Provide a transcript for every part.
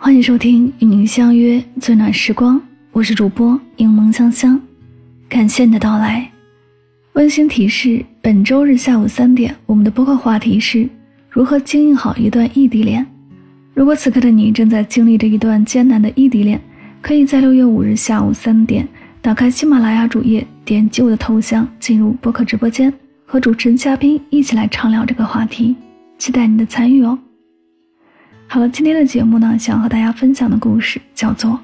欢迎收听与您相约最暖时光，我是主播柠檬香香，感谢你的到来。温馨提示：本周日下午三点，我们的播客话题是如何经营好一段异地恋。如果此刻的你正在经历着一段艰难的异地恋，可以在六月五日下午三点打开喜马拉雅主页，点击我的头像进入播客直播间，和主持人嘉宾一起来畅聊这个话题，期待你的参与哦。好了，今天的节目呢，想和大家分享的故事叫做《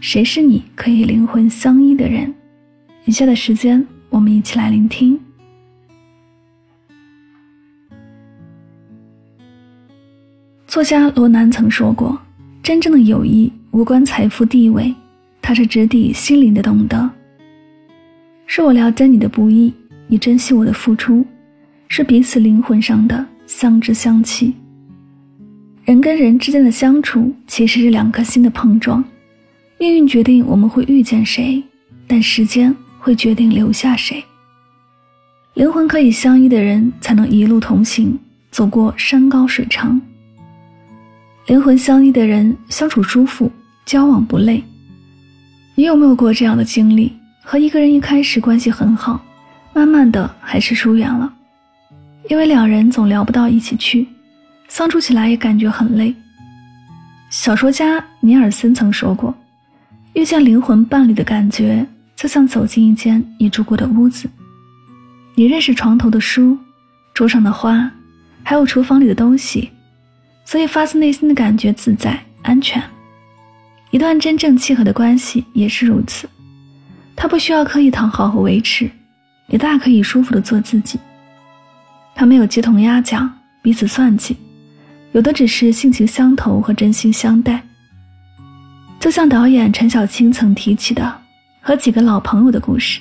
谁是你可以灵魂相依的人》。以下的时间，我们一起来聆听。作家罗南曾说过：“真正的友谊无关财富地位，它是直抵心灵的懂得。是我了解你的不易，你珍惜我的付出，是彼此灵魂上的相知相契。”人跟人之间的相处，其实是两颗心的碰撞。命运决定我们会遇见谁，但时间会决定留下谁。灵魂可以相依的人，才能一路同行，走过山高水长。灵魂相依的人，相处舒服，交往不累。你有没有过这样的经历？和一个人一开始关系很好，慢慢的还是疏远了，因为两人总聊不到一起去。相处起来也感觉很累。小说家尼尔森曾说过：“遇见灵魂伴侣的感觉，就像走进一间你住过的屋子。你认识床头的书、桌上的花，还有厨房里的东西，所以发自内心的感觉自在、安全。一段真正契合的关系也是如此，他不需要刻意讨好和维持，也大可以舒服的做自己。他没有鸡同鸭讲，彼此算计。”有的只是性情相投和真心相待，就像导演陈小青曾提起的和几个老朋友的故事。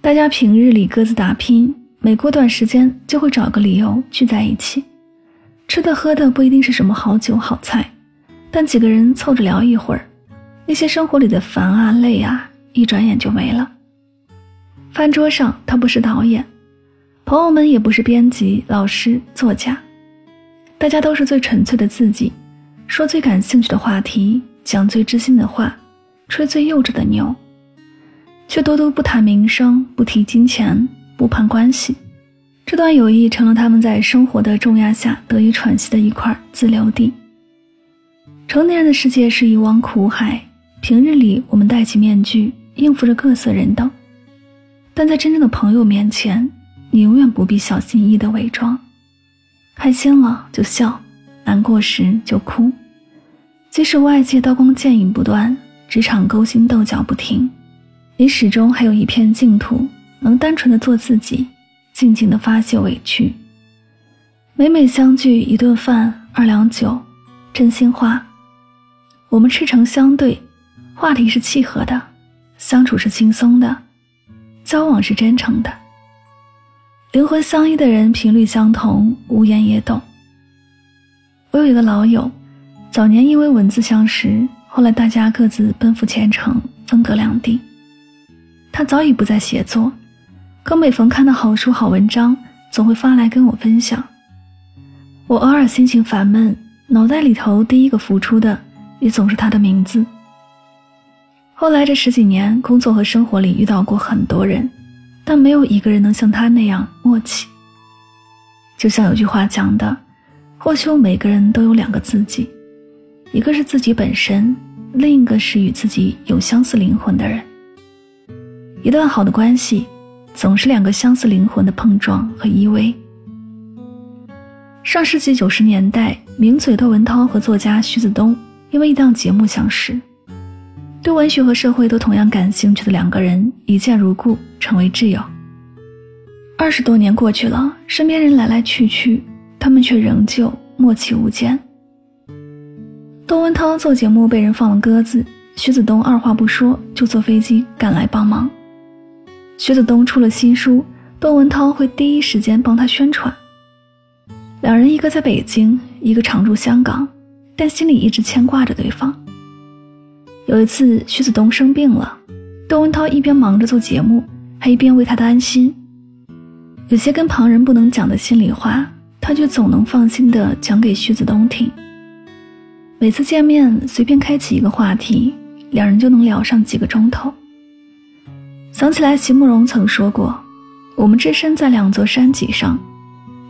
大家平日里各自打拼，每过段时间就会找个理由聚在一起，吃的喝的不一定是什么好酒好菜，但几个人凑着聊一会儿，那些生活里的烦啊累啊，一转眼就没了。饭桌上，他不是导演，朋友们也不是编辑、老师、作家。大家都是最纯粹的自己，说最感兴趣的话题，讲最知心的话，吹最幼稚的牛，却多多不谈名声，不提金钱，不攀关系。这段友谊成了他们在生活的重压下得以喘息的一块自留地。成年人的世界是一汪苦海，平日里我们戴起面具应付着各色人等，但在真正的朋友面前，你永远不必小心翼翼的伪装。开心了就笑，难过时就哭。即使外界刀光剑影不断，职场勾心斗角不停，你始终还有一片净土，能单纯的做自己，静静的发泄委屈。每每相聚一顿饭，二两酒，真心话。我们赤诚相对，话题是契合的，相处是轻松的，交往是真诚的。灵魂相依的人，频率相同，无言也懂。我有一个老友，早年因为文字相识，后来大家各自奔赴前程，分隔两地。他早已不再写作，可每逢看到好书、好文章，总会发来跟我分享。我偶尔心情烦闷，脑袋里头第一个浮出的，也总是他的名字。后来这十几年，工作和生活里遇到过很多人。但没有一个人能像他那样默契。就像有句话讲的，或许每个人都有两个自己，一个是自己本身，另一个是与自己有相似灵魂的人。一段好的关系，总是两个相似灵魂的碰撞和依偎。上世纪九十年代，名嘴窦文涛和作家徐子东因为一档节目相识。对文学和社会都同样感兴趣的两个人一见如故，成为挚友。二十多年过去了，身边人来来去去，他们却仍旧默契无间。窦文涛做节目被人放了鸽子，徐子东二话不说就坐飞机赶来帮忙。徐子东出了新书，窦文涛会第一时间帮他宣传。两人一个在北京，一个常驻香港，但心里一直牵挂着对方。有一次，徐子东生病了，窦文涛一边忙着做节目，还一边为他担心。有些跟旁人不能讲的心里话，他却总能放心的讲给徐子东听。每次见面随便开启一个话题，两人就能聊上几个钟头。想起来席慕容曾说过：“我们置身在两座山脊上，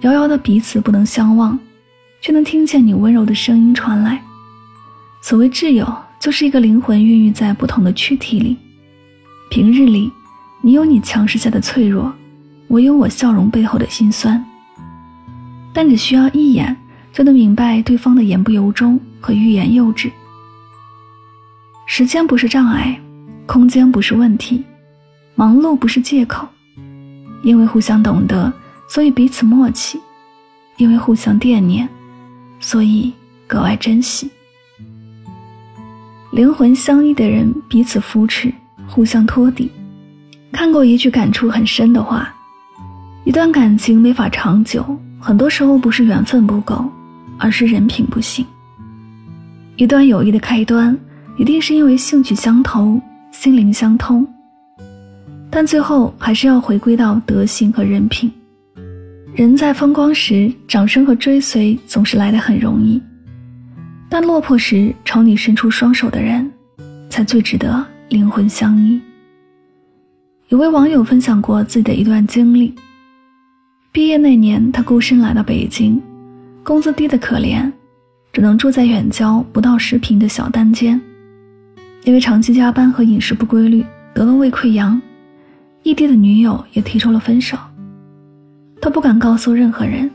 遥遥的彼此不能相望，却能听见你温柔的声音传来。所谓挚友，就是一个灵魂孕育在不同的躯体里。平日里，你有你强势下的脆弱，我有我笑容背后的辛酸。但只需要一眼。”就能明白对方的言不由衷和欲言又止。时间不是障碍，空间不是问题，忙碌不是借口。因为互相懂得，所以彼此默契；因为互相惦念，所以格外珍惜。灵魂相依的人彼此扶持，互相托底。看过一句感触很深的话：一段感情没法长久，很多时候不是缘分不够。而是人品不行。一段友谊的开端，一定是因为兴趣相投、心灵相通，但最后还是要回归到德行和人品。人在风光时，掌声和追随总是来得很容易，但落魄时朝你伸出双手的人，才最值得灵魂相依。有位网友分享过自己的一段经历：毕业那年，他孤身来到北京。工资低的可怜，只能住在远郊不到十平的小单间。因为长期加班和饮食不规律，得了胃溃疡。异地的女友也提出了分手。他不敢告诉任何人，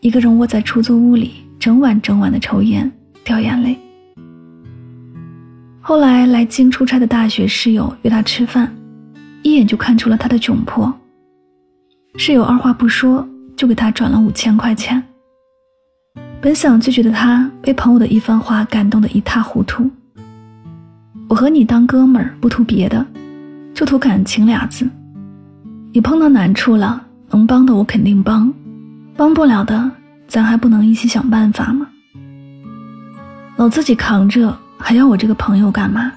一个人窝在出租屋里，整晚整晚的抽烟，掉眼泪。后来来京出差的大学室友约他吃饭，一眼就看出了他的窘迫。室友二话不说就给他转了五千块钱。本想拒绝的他，被朋友的一番话感动得一塌糊涂。我和你当哥们儿，不图别的，就图感情俩字。你碰到难处了，能帮的我肯定帮，帮不了的，咱还不能一起想办法吗？老自己扛着，还要我这个朋友干嘛？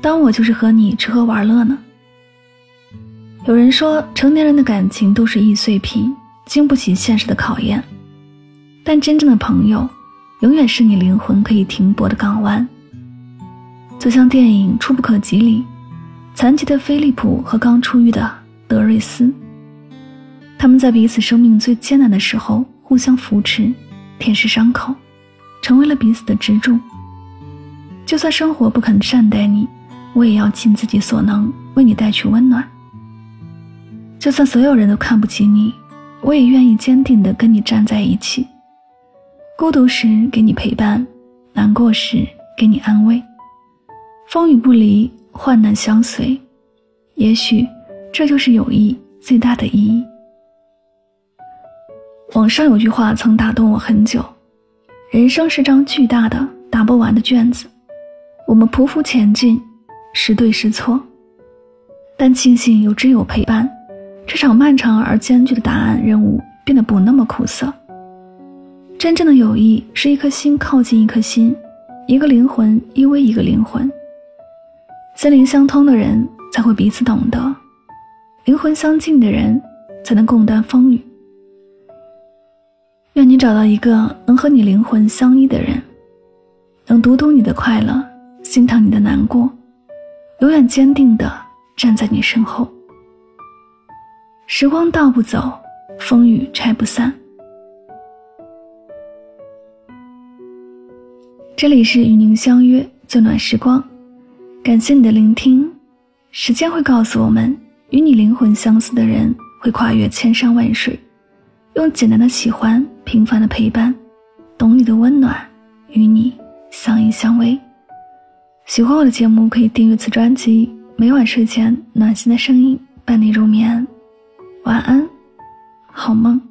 当我就是和你吃喝玩乐呢？有人说，成年人的感情都是易碎品，经不起现实的考验。但真正的朋友，永远是你灵魂可以停泊的港湾。就像电影《触不可及》里，残疾的菲利普和刚出狱的德瑞斯，他们在彼此生命最艰难的时候互相扶持，舔舐伤口，成为了彼此的支柱。就算生活不肯善待你，我也要尽自己所能为你带去温暖。就算所有人都看不起你，我也愿意坚定地跟你站在一起。孤独时给你陪伴，难过时给你安慰，风雨不离，患难相随，也许这就是友谊最大的意义。网上有句话曾打动我很久：人生是张巨大的打不完的卷子，我们匍匐前进，时对时错，但庆幸有挚友陪伴，这场漫长而艰巨的答案任务变得不那么苦涩。真正的友谊是一颗心靠近一颗心，一个灵魂依偎一个灵魂。心灵相通的人才会彼此懂得，灵魂相近的人才能共担风雨。愿你找到一个能和你灵魂相依的人，能读懂你的快乐，心疼你的难过，永远坚定的站在你身后。时光倒不走，风雨拆不散。这里是与您相约最暖时光，感谢你的聆听。时间会告诉我们，与你灵魂相似的人会跨越千山万水，用简单的喜欢、平凡的陪伴，懂你的温暖，与你相依相偎。喜欢我的节目，可以订阅此专辑。每晚睡前，暖心的声音伴你入眠。晚安，好梦。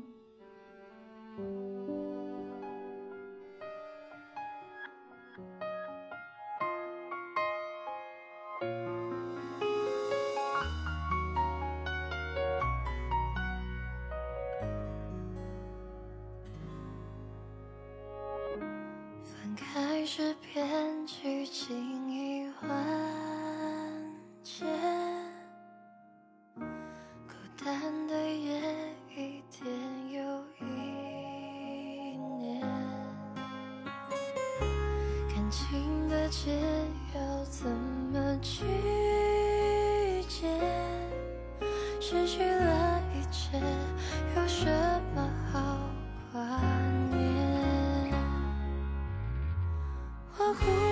呼？